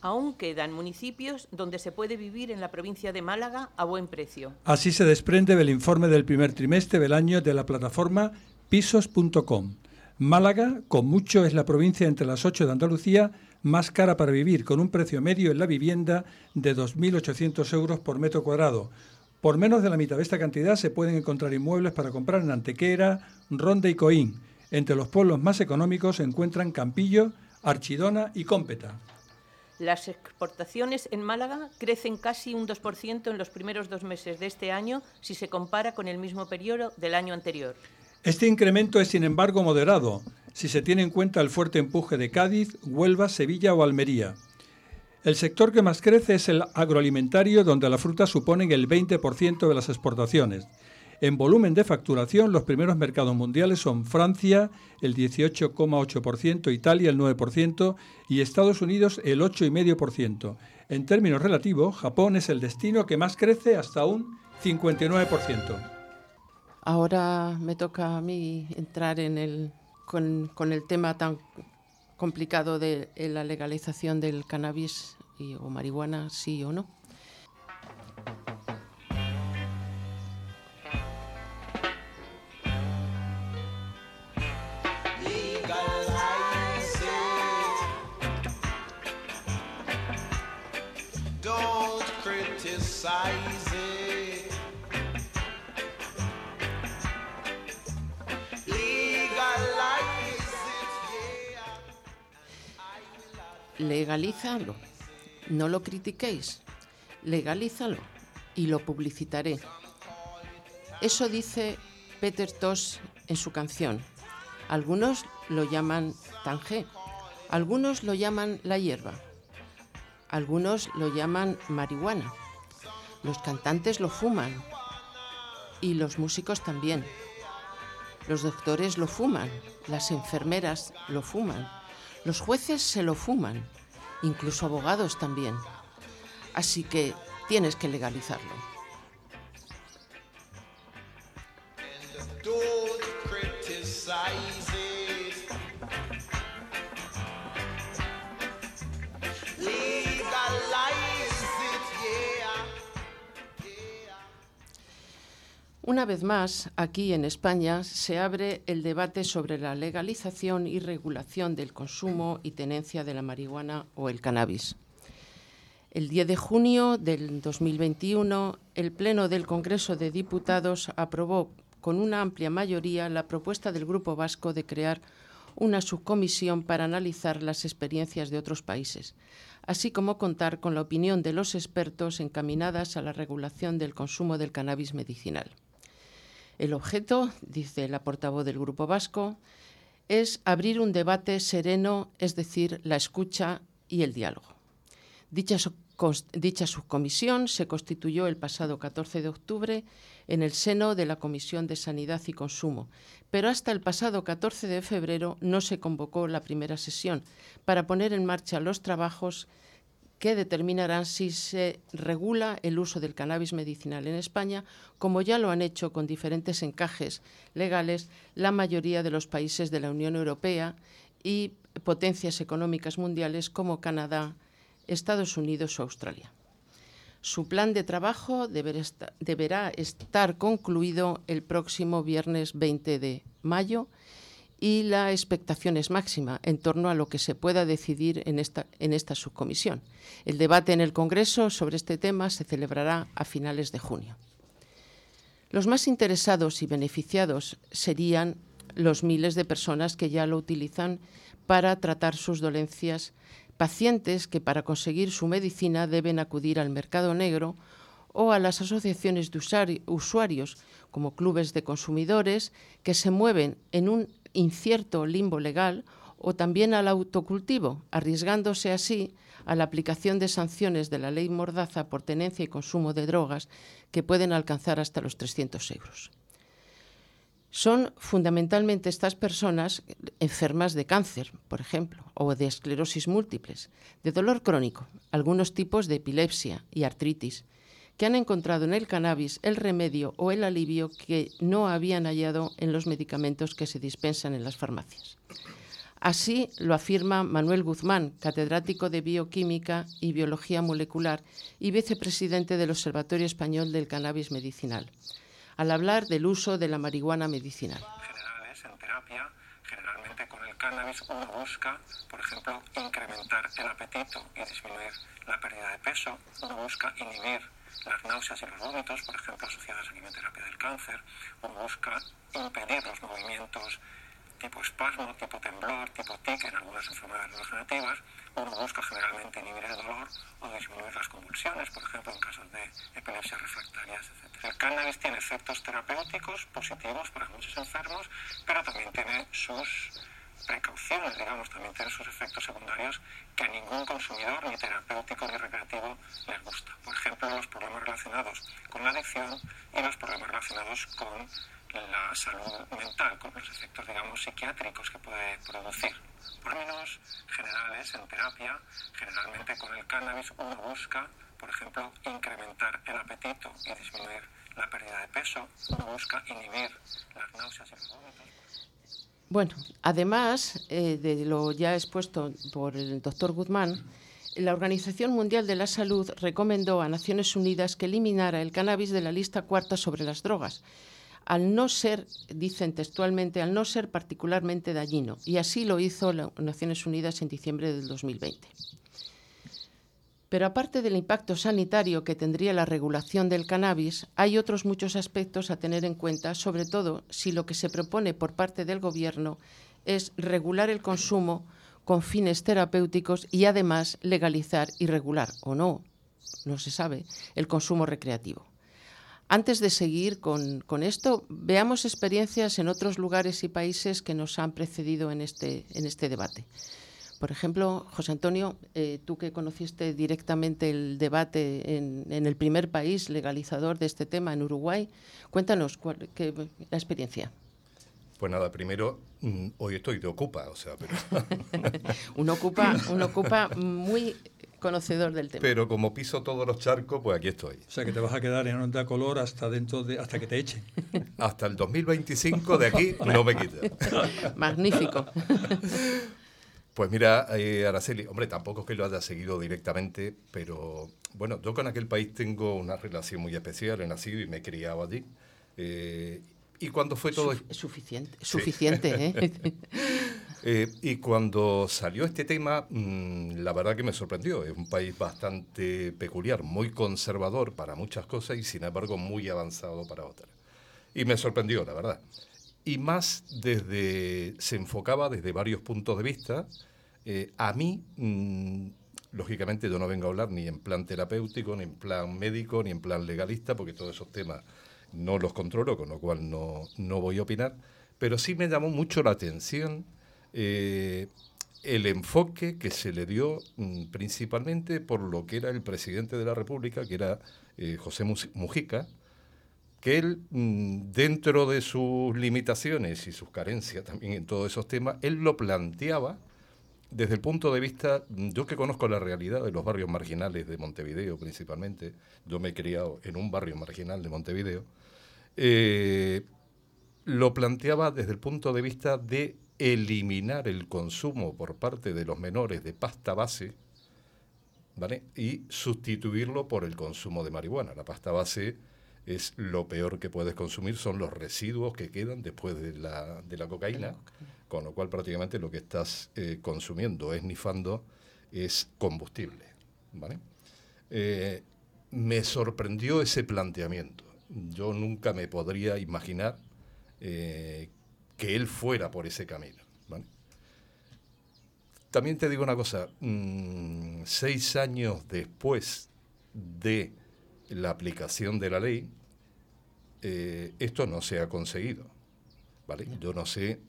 Aún quedan municipios donde se puede vivir en la provincia de Málaga a buen precio. Así se desprende del informe del primer trimestre del año de la plataforma pisos.com. Málaga, con mucho, es la provincia entre las ocho de Andalucía más cara para vivir, con un precio medio en la vivienda de 2.800 euros por metro cuadrado. Por menos de la mitad de esta cantidad se pueden encontrar inmuebles para comprar en Antequera, Ronda y Coín. Entre los pueblos más económicos se encuentran Campillo, Archidona y Cómpeta. Las exportaciones en Málaga crecen casi un 2% en los primeros dos meses de este año si se compara con el mismo periodo del año anterior. Este incremento es, sin embargo, moderado, si se tiene en cuenta el fuerte empuje de Cádiz, Huelva, Sevilla o Almería. El sector que más crece es el agroalimentario, donde la fruta supone el 20% de las exportaciones. En volumen de facturación, los primeros mercados mundiales son Francia, el 18,8%, Italia, el 9% y Estados Unidos, el 8,5%. En términos relativos, Japón es el destino que más crece hasta un 59%. Ahora me toca a mí entrar en el, con, el tema tan complicado de la legalización del cannabis y, o marihuana, sí o no. Legalízalo. No lo critiquéis, legalízalo y lo publicitaré. Eso dice Peter Tosh en su canción. Algunos lo llaman tangé, algunos lo llaman la hierba, algunos lo llaman marihuana. Los cantantes lo fuman y los músicos también. Los doctores lo fuman, las enfermeras lo fuman los jueces se lo fuman, incluso abogados también. Así que tienes que legalizarlo. Una vez más, aquí en España se abre el debate sobre la legalización y regulación del consumo y tenencia de la marihuana o el cannabis. El 10 de junio del 2021, el Pleno del Congreso de Diputados aprobó con una amplia mayoría la propuesta del Grupo Vasco de crear una subcomisión para analizar las experiencias de otros países, así como contar con la opinión de los expertos encaminadas a la regulación del consumo del cannabis medicinal. El objeto, dice la portavoz del Grupo Vasco, es abrir un debate sereno, es decir, la escucha y el diálogo. Dicha, dicha, subcomisión se constituyó el pasado 14 de octubre en el seno de la Comisión de Sanidad y Consumo, pero hasta el pasado 14 de febrero no se convocó la primera sesión para poner en marcha los trabajos que determinarán si se regula el uso del cannabis medicinal en España, como ya lo han hecho con diferentes encajes legales la mayoría de los países de la Unión Europea y potencias económicas mundiales como Canadá, Estados Unidos o Australia. Su plan de trabajo deberá estar concluido el próximo viernes 20 de mayo y la expectación es máxima en torno a lo que se pueda decidir en esta, en esta subcomisión. El debate en el Congreso sobre este tema se celebrará a finales de junio. Los más interesados y beneficiados serían los miles de personas que ya lo utilizan para tratar sus dolencias, pacientes que para conseguir su medicina deben acudir al mercado negro o a las asociaciones de usuarios, como clubes de consumidores, que se mueven en un incierto limbo legal o también al autocultivo, arriesgándose así a la aplicación de sanciones de la ley Mordaza por tenencia y consumo de drogas que pueden alcanzar hasta los 300 euros. Son fundamentalmente estas personas enfermas de cáncer, por ejemplo, o de esclerosis múltiples, de dolor crónico, algunos tipos de epilepsia y artritis, que han encontrado en el cannabis el remedio o el alivio que no habían hallado en los medicamentos que se dispensan en las farmacias. Así lo afirma Manuel Guzmán, catedrático de Bioquímica y Biología Molecular y vicepresidente del Observatorio Español del Cannabis Medicinal, al hablar del uso de la marihuana medicinal. Generales en terapia, generalmente con el cannabis uno busca, por ejemplo, incrementar el apetito y disminuir la pérdida de peso, uno busca inhibir las náuseas y los vómitos, por ejemplo, asociadas a quimioterapia del cáncer, uno busca impedir los movimientos tipo espasmo, tipo temblor, tipo tic en algunas enfermedades neurodegenerativas. Uno busca generalmente inhibir el dolor o disminuir las convulsiones, por ejemplo, en casos de epilepsias refractarias, etc. El cannabis tiene efectos terapéuticos positivos para muchos enfermos, pero también tiene sus precauciones, digamos, también tiene sus efectos secundarios que a ningún consumidor, ni terapéutico ni recreativo, les gusta. Por ejemplo, los problemas relacionados con la adicción y los problemas relacionados con la salud mental, con los efectos, digamos, psiquiátricos que puede producir. Por menos generales, en terapia, generalmente con el cannabis uno busca, por ejemplo, incrementar el apetito y disminuir la pérdida de peso, uno busca inhibir las náuseas y los vómitos. Bueno, además eh, de lo ya expuesto por el doctor Guzmán, la Organización Mundial de la Salud recomendó a Naciones Unidas que eliminara el cannabis de la lista cuarta sobre las drogas al no ser, dicen textualmente, al no ser particularmente dañino. Y así lo hizo las Naciones Unidas en diciembre del 2020. Pero aparte del impacto sanitario que tendría la regulación del cannabis, hay otros muchos aspectos a tener en cuenta, sobre todo si lo que se propone por parte del Gobierno es regular el consumo con fines terapéuticos y además legalizar y regular, o no, no se sabe, el consumo recreativo. Antes de seguir con, esto, veamos experiencias en otros lugares y países que nos han precedido en este, en este debate. Por ejemplo, José Antonio, eh, tú que conociste directamente el debate en, el primer país legalizador de este tema, en Uruguay, cuéntanos cuál, qué, la experiencia. Pues nada, primero, mm, hoy estoy de Ocupa, o sea, pero... [LAUGHS] un, ocupa, un Ocupa muy conocedor del tema. Pero como piso todos los charcos, pues aquí estoy. O sea que te vas a quedar en onda color hasta dentro de hasta que te echen. Hasta el 2025 de aquí [LAUGHS] no me quita. Magnífico. [LAUGHS] Pues mira, eh, Araceli, hombre, tampoco es que lo haya seguido directamente, pero bueno, yo con aquel país tengo una relación muy especial, he nacido y me he criado allí. Eh, y cuando fue todo... Suficiente, suficiente, ¿eh? [LAUGHS] Eh, y cuando salió este tema, mm, la verdad que me sorprendió. Es un país bastante peculiar, muy conservador para muchas cosas y sin embargo muy avanzado para otras. Y me sorprendió, la verdad. Y más desde, se enfocaba desde varios puntos de vista. Eh, a mí, mm, lógicamente yo no vengo a hablar ni en plan terapéutico, ni en plan médico, ni en plan legalista, porque todos esos temas no los controlo, con lo cual no, no voy a opinar. Pero sí me llamó mucho la atención eh, el enfoque que se le dio mm, principalmente por lo que era el presidente de la República, que era eh, José Mujica, que él, mm, dentro de sus limitaciones y sus carencias también en todos esos temas, él lo planteaba desde el punto de vista, mm, yo que conozco la realidad de los barrios marginales de Montevideo principalmente, yo me he criado en un barrio marginal de Montevideo, eh, lo planteaba desde el punto de vista de eliminar el consumo por parte de los menores de pasta base ¿vale? y sustituirlo por el consumo de marihuana. La pasta base es lo peor que puedes consumir, son los residuos que quedan después de la, de la cocaína, con lo cual prácticamente lo que estás eh, consumiendo, esnifando, es combustible. ¿vale? Eh, me sorprendió ese planteamiento. Yo nunca me podría imaginar eh, que él fuera por ese camino. También te digo una cosa, mm, seis años después de la aplicación de la ley, eh, esto no se ha conseguido. ¿vale? Yo no sé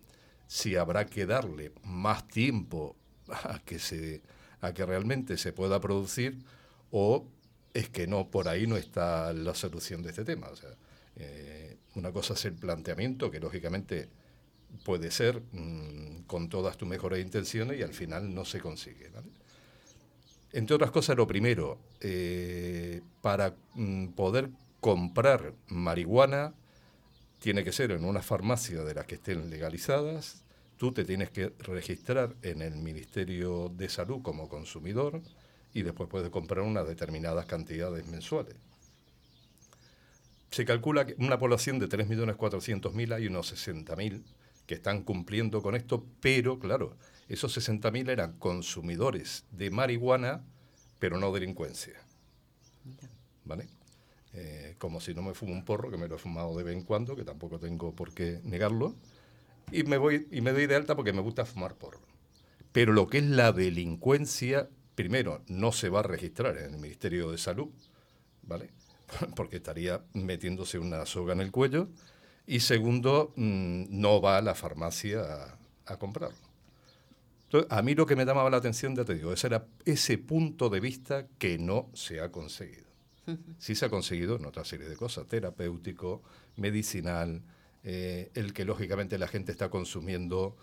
si habrá que darle más tiempo a que, se, a que realmente se pueda producir o es que no, por ahí no está la solución de este tema. O sea, eh, una cosa es el planteamiento, que lógicamente puede ser mm, con todas tus mejores intenciones y al final no se consigue. Entre otras cosas, lo primero, eh, para mm, poder comprar marihuana, tiene que ser en una farmacia de las que estén legalizadas, tú te tienes que registrar en el Ministerio de Salud como consumidor y después puedes comprar unas determinadas cantidades mensuales. Se calcula que una población de 3.400.000 hay unos 60.000 que están cumpliendo con esto, pero claro, esos 60.000 eran consumidores de marihuana, pero no delincuencia. ¿Vale? Eh, como si no me fumo un porro, que me lo he fumado de vez en cuando, que tampoco tengo por qué negarlo, y me, voy, y me doy de alta porque me gusta fumar porro. Pero lo que es la delincuencia, primero, no se va a registrar en el Ministerio de Salud, ¿vale? [LAUGHS] porque estaría metiéndose una soga en el cuello, y segundo, mm, no va a la farmacia a, comprarlo. Entonces, a mí lo que me llamaba la atención, ya te digo, ese era ese punto de vista que no se ha conseguido. Sí se ha conseguido en otra serie de cosas, terapéutico, medicinal, eh, el que lógicamente la gente está consumiendo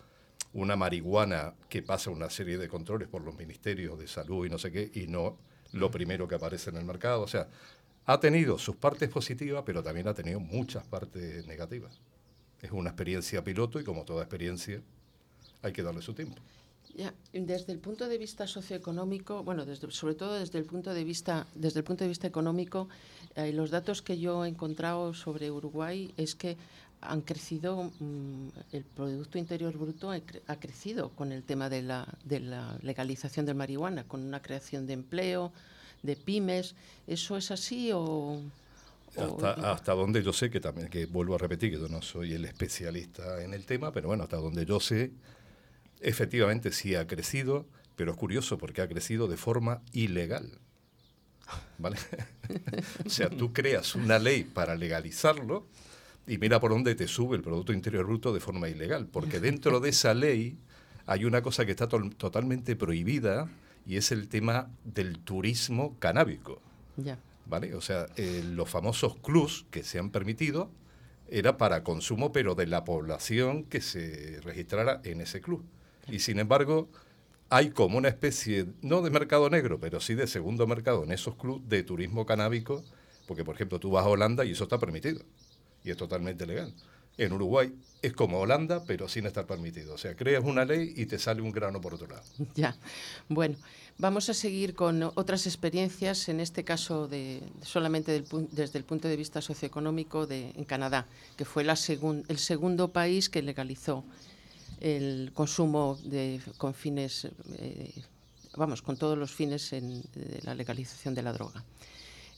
una marihuana que pasa una serie de controles por los ministerios de salud y no sé qué, y no lo primero que aparece en el mercado. O sea, ha tenido sus partes positivas, pero también ha tenido muchas partes negativas. Es una experiencia piloto y como toda experiencia hay que darle su tiempo. Ya, desde el punto de vista socioeconómico, bueno, desde, sobre todo desde el punto de vista, desde el punto de vista económico, eh, los datos que yo he encontrado sobre Uruguay es que han crecido, mm, el Producto Interior Bruto ha, crecido con el tema de la, de la legalización del marihuana, con una creación de empleo, de pymes. ¿Eso es así o...? Hasta, hasta donde yo sé, que también, que vuelvo a repetir, que yo no soy el especialista en el tema, pero bueno, hasta donde yo sé, efectivamente sí ha crecido, pero es curioso porque ha crecido de forma ilegal. ¿Vale? [LAUGHS] o sea, tú creas una ley para legalizarlo y mira por dónde te sube el Producto Interior Bruto de forma ilegal, porque dentro de esa ley hay una cosa que está totalmente prohibida, y es el tema del turismo canábico. Ya. ¿Vale? O sea, eh, los famosos clubs que se han permitido era para consumo, pero de la población que se registrara en ese club. Y sin embargo, hay como una especie, no de mercado negro, pero sí de segundo mercado en esos clubs de turismo canábico, porque por ejemplo tú vas a Holanda y eso está permitido, y es totalmente legal. En Uruguay es como Holanda, pero sin estar permitido. O sea, creas una ley y te sale un grano por otro lado. [LAUGHS] Ya. Bueno, vamos a seguir con otras experiencias, en este caso de, solamente desde el punto de vista socioeconómico de, en Canadá, que fue la el segundo país que legalizó el consumo de, con fines, eh, vamos, con todos los fines en la legalización de la droga.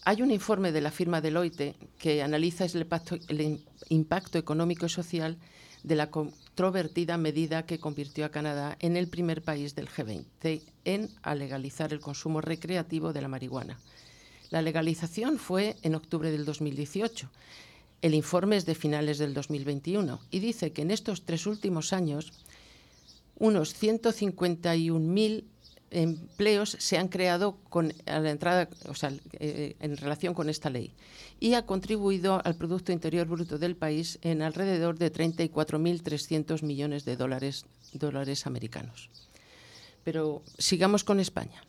Hay un informe de la firma Deloitte que analiza el impacto, económico y social de la controvertida medida que convirtió a Canadá en el primer país del G20 en legalizar el consumo recreativo de la marihuana. La legalización fue en octubre del 2018. El informe es de finales del 2021 y dice que en estos tres últimos años unos 151.000 empleos se han creado con, la entrada, o sea, eh, en relación con esta ley y ha contribuido al Producto Interior Bruto del país en alrededor de 34.300 millones de dólares, dólares americanos. Pero sigamos con España.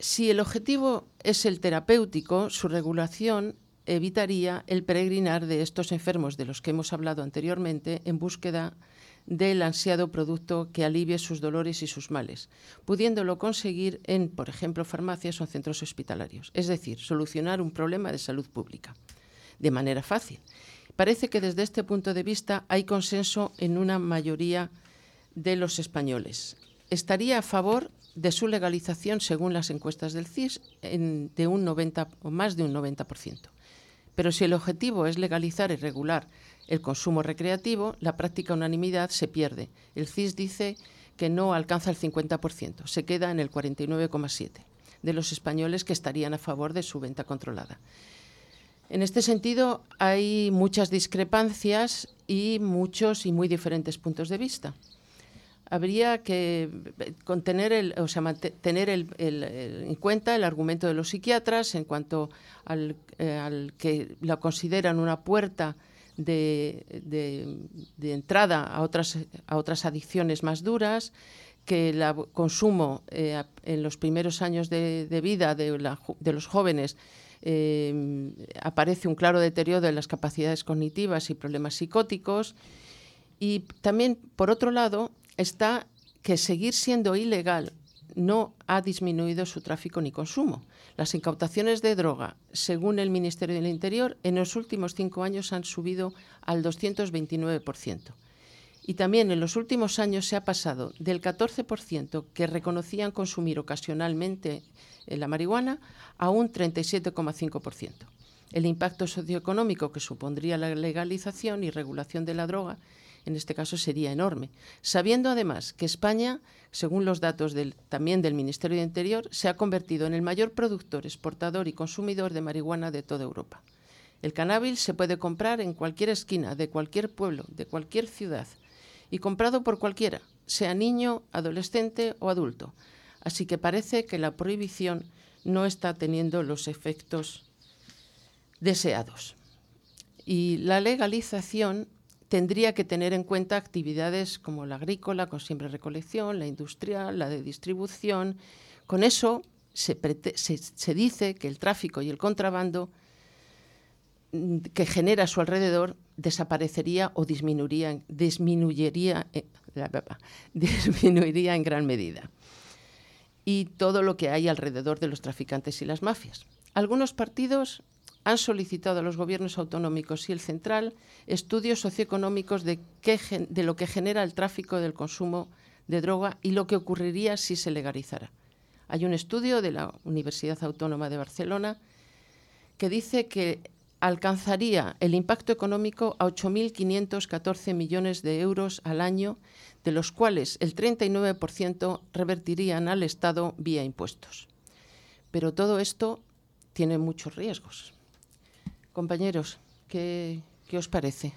Si el objetivo es el terapéutico, su regulación evitaría el peregrinar de estos enfermos de los que hemos hablado anteriormente en búsqueda del ansiado producto que alivie sus dolores y sus males, pudiéndolo conseguir en, por ejemplo, farmacias o centros hospitalarios, es decir, solucionar un problema de salud pública de manera fácil. Parece que desde este punto de vista hay consenso en una mayoría de los españoles. Estaría a favor de su legalización, según las encuestas del CIS, de un 90 o más de un 90%. Pero si el objetivo es legalizar y regular el consumo recreativo, la práctica unanimidad se pierde. El CIS dice que no alcanza el 50%, se queda en el 49,7% de los españoles que estarían a favor de su venta controlada. En este sentido, hay muchas discrepancias y muchos y muy diferentes puntos de vista. Habría que contener el, o sea, tener en cuenta el argumento de los psiquiatras en cuanto al, eh, que la consideran una puerta de, entrada a otras, a otras adicciones más duras, que el consumo eh, en los primeros años de, vida de, los jóvenes eh, aparece un claro deterioro de las capacidades cognitivas y problemas psicóticos. Y también, por otro lado, está que seguir siendo ilegal no ha disminuido su tráfico ni consumo. Las incautaciones de droga, según el Ministerio del Interior, en los últimos cinco años han subido al 229%. Y también en los últimos años se ha pasado del 14% que reconocían consumir ocasionalmente la marihuana a un 37,5%. El impacto socioeconómico que supondría la legalización y regulación de la droga en este caso sería enorme, sabiendo además que España, según los datos también del Ministerio de Interior, se ha convertido en el mayor productor, exportador y consumidor de marihuana de toda Europa. El cannabis se puede comprar en cualquier esquina, de cualquier pueblo, de cualquier ciudad, y comprado por cualquiera, sea niño, adolescente o adulto. Así que parece que la prohibición no está teniendo los efectos deseados. Y la legalización tendría que tener en cuenta actividades como la agrícola, con siempre recolección, la industrial, la de distribución. Con eso se, dice que el tráfico y el contrabando mm, que genera a su alrededor desaparecería o disminuiría, disminuiría, eh, [LAUGHS] disminuiría en gran medida y todo lo que hay alrededor de los traficantes y las mafias. Algunos partidos han solicitado a los gobiernos autonómicos y el central estudios socioeconómicos de, lo que genera el tráfico del consumo de droga y lo que ocurriría si se legalizara. Hay un estudio de la Universidad Autónoma de Barcelona que dice que alcanzaría el impacto económico a 8.514 millones de euros al año de los cuales el 39% revertirían al Estado vía impuestos. Pero todo esto tiene muchos riesgos. Compañeros, ¿qué, os parece?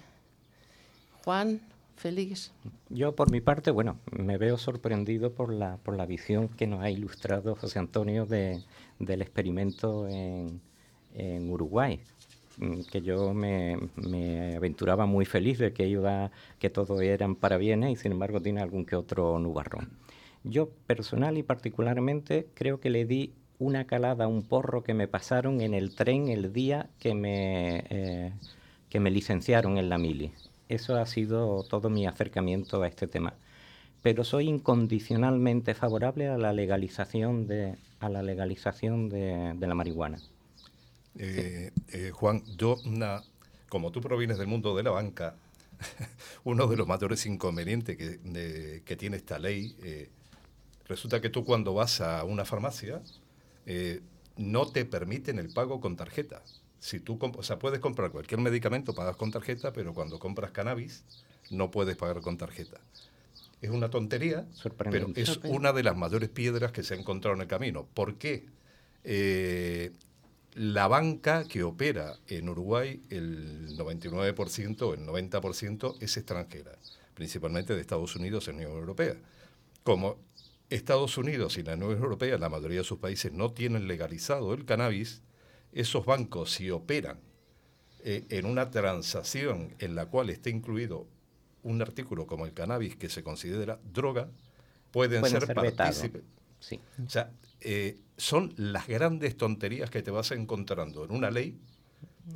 Juan, Félix. Yo, por mi parte, bueno, me veo sorprendido por la, por la visión que nos ha ilustrado José Antonio de, del experimento en, en Uruguay. Mm, que yo me, aventuraba muy feliz de que iba, que todo eran parabienes y sin embargo tiene algún que otro nubarrón. Yo personal y particularmente creo que le di una calada un porro que me pasaron en el tren el día que me, eh, que me licenciaron en la mili. Eso ha sido todo mi acercamiento a este tema. Pero soy incondicionalmente favorable a la legalización de, a la legalización de la marihuana. Eh, eh, Juan, yo, como tú provienes del mundo de la banca, [LAUGHS] uno de los mayores inconvenientes que, tiene esta ley, eh, resulta que tú cuando vas a una farmacia, no te permiten el pago con tarjeta. Si tú, o sea, puedes comprar cualquier medicamento, pagas con tarjeta, pero cuando compras cannabis, no puedes pagar con tarjeta. Es una tontería, pero es una de las mayores piedras que se ha encontrado en el camino. ¿Por qué? la banca que opera en Uruguay, el 99%, el 90% es extranjera, principalmente de Estados Unidos y la Unión Europea. Como Estados Unidos y la Unión Europea, la mayoría de sus países no tienen legalizado el cannabis, esos bancos si operan eh, en una transacción en la cual esté incluido un artículo como el cannabis que se considera droga, pueden, ser, partícipes. Sí. O sea, eh, son las grandes tonterías que te vas encontrando en una ley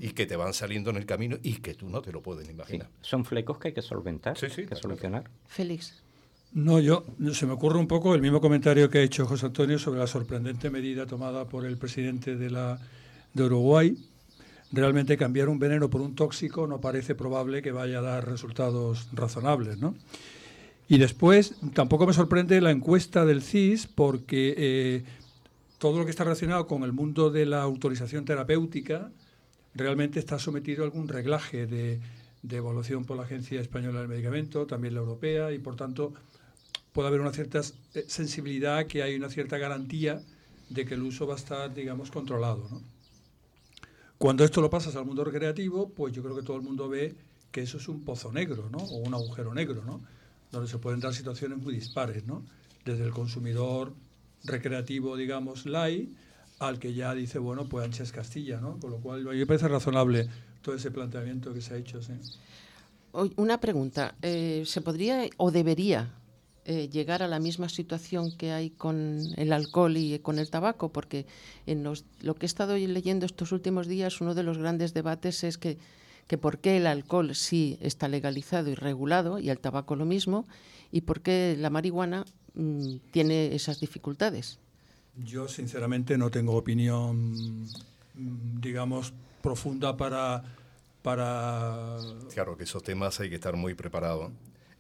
y que te van saliendo en el camino y que tú no te lo puedes imaginar. Son flecos que hay que solventar, que solucionar. Félix. No, yo se me ocurre un poco el mismo comentario que ha hecho José Antonio sobre la sorprendente medida tomada por el presidente de la de Uruguay. Realmente cambiar un veneno por un tóxico no parece probable que vaya a dar resultados razonables, ¿no? Y después, tampoco me sorprende la encuesta del CIS porque eh, todo lo que está relacionado con el mundo de la autorización terapéutica realmente está sometido a algún reglaje de, de evaluación por la Agencia Española del Medicamento, también la europea, y por tanto puede haber una cierta eh, sensibilidad, que hay una cierta garantía de que el uso va a estar, digamos, controlado. ¿no? Cuando esto lo pasas al mundo recreativo, pues yo creo que todo el mundo ve que eso es un pozo negro, ¿no? O un agujero negro, ¿no? Donde se pueden dar situaciones muy dispares, ¿no? Desde el consumidor recreativo, digamos, light, al que ya dice, bueno, pues ancha Castilla, ¿no? Con lo cual, a mí me parece razonable todo ese planteamiento que se ha hecho, sí. Una pregunta, eh, ¿se podría o debería eh, llegar a la misma situación que hay con el alcohol y con el tabaco? Porque en lo que he estado leyendo estos últimos días, uno de los grandes debates es que, que por qué el alcohol sí está legalizado y regulado y el tabaco lo mismo, y por qué la marihuana mm, tiene esas dificultades. Yo sinceramente no tengo opinión, mm, digamos, profunda para, para... Claro que esos temas hay que estar muy preparados.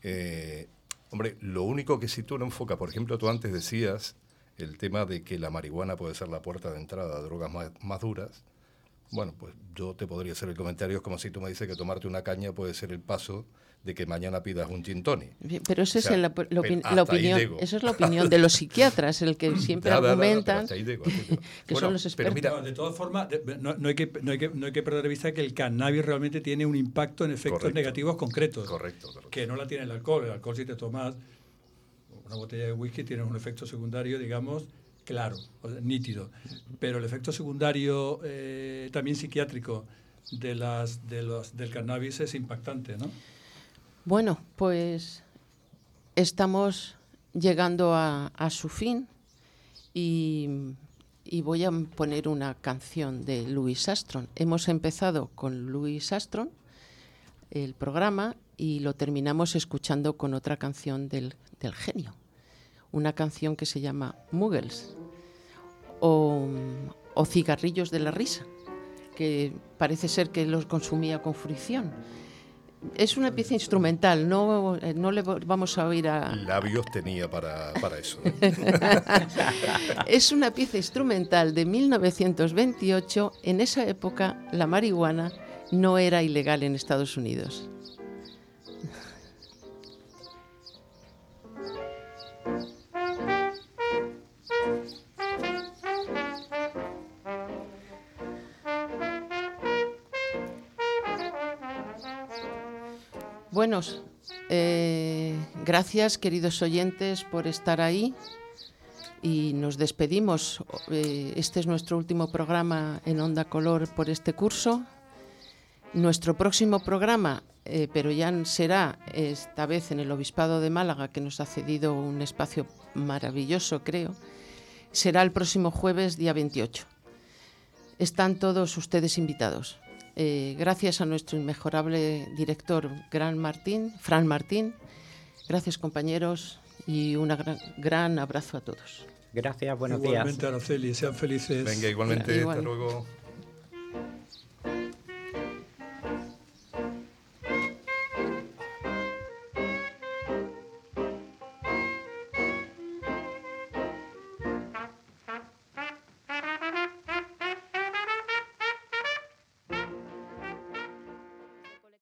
Eh, Hombre, lo único que si tú lo enfocas, por ejemplo, tú antes decías el tema de que la marihuana puede ser la puerta de entrada a drogas más, duras. Bueno, pues yo te podría hacer el comentario, es como si tú me dices que tomarte una caña puede ser el paso de que mañana pidas un gin Pero esa es la, opinión, esa es la opinión de los psiquiatras, el que [LAUGHS] siempre argumentan [LAUGHS] que son los expertos. de todas formas, no, hay que, no, hay que, no hay que perder de vista que el cannabis realmente tiene un impacto en efectos negativos concretos. Correcto, Que no la tiene el alcohol. El alcohol si te tomas una botella de whisky tiene un efecto secundario, digamos, claro, nítido. Pero el efecto secundario eh, también psiquiátrico de las, de los, del cannabis es impactante, ¿no? Bueno, pues estamos llegando a, su fin y, voy a poner una canción de Louis Astron. Hemos empezado con Louis Astron el programa y lo terminamos escuchando con otra canción del, genio, una canción que se llama Muggles o, o Cigarrillos de la Risa, que parece ser que los consumía con fricción es una pieza instrumental, no, eh, no le vamos a oír a... Labios tenía para, para eso. [LAUGHS] es una pieza instrumental de 1928. En esa época la marihuana no era ilegal en Estados Unidos. Buenos, eh, gracias queridos oyentes por estar ahí y nos despedimos. Eh, este es nuestro último programa en Onda Color por este curso. Nuestro próximo programa, eh, pero ya será esta vez en el Obispado de Málaga, que nos ha cedido un espacio maravilloso, creo, será el próximo jueves, día 28. Están todos ustedes invitados. Eh, gracias a nuestro inmejorable director, Gran Martín, Fran Martín. Gracias, compañeros, y un gran, abrazo a todos. Gracias, buenos días. Igualmente, Araceli, sean felices. Venga, igualmente, hasta luego.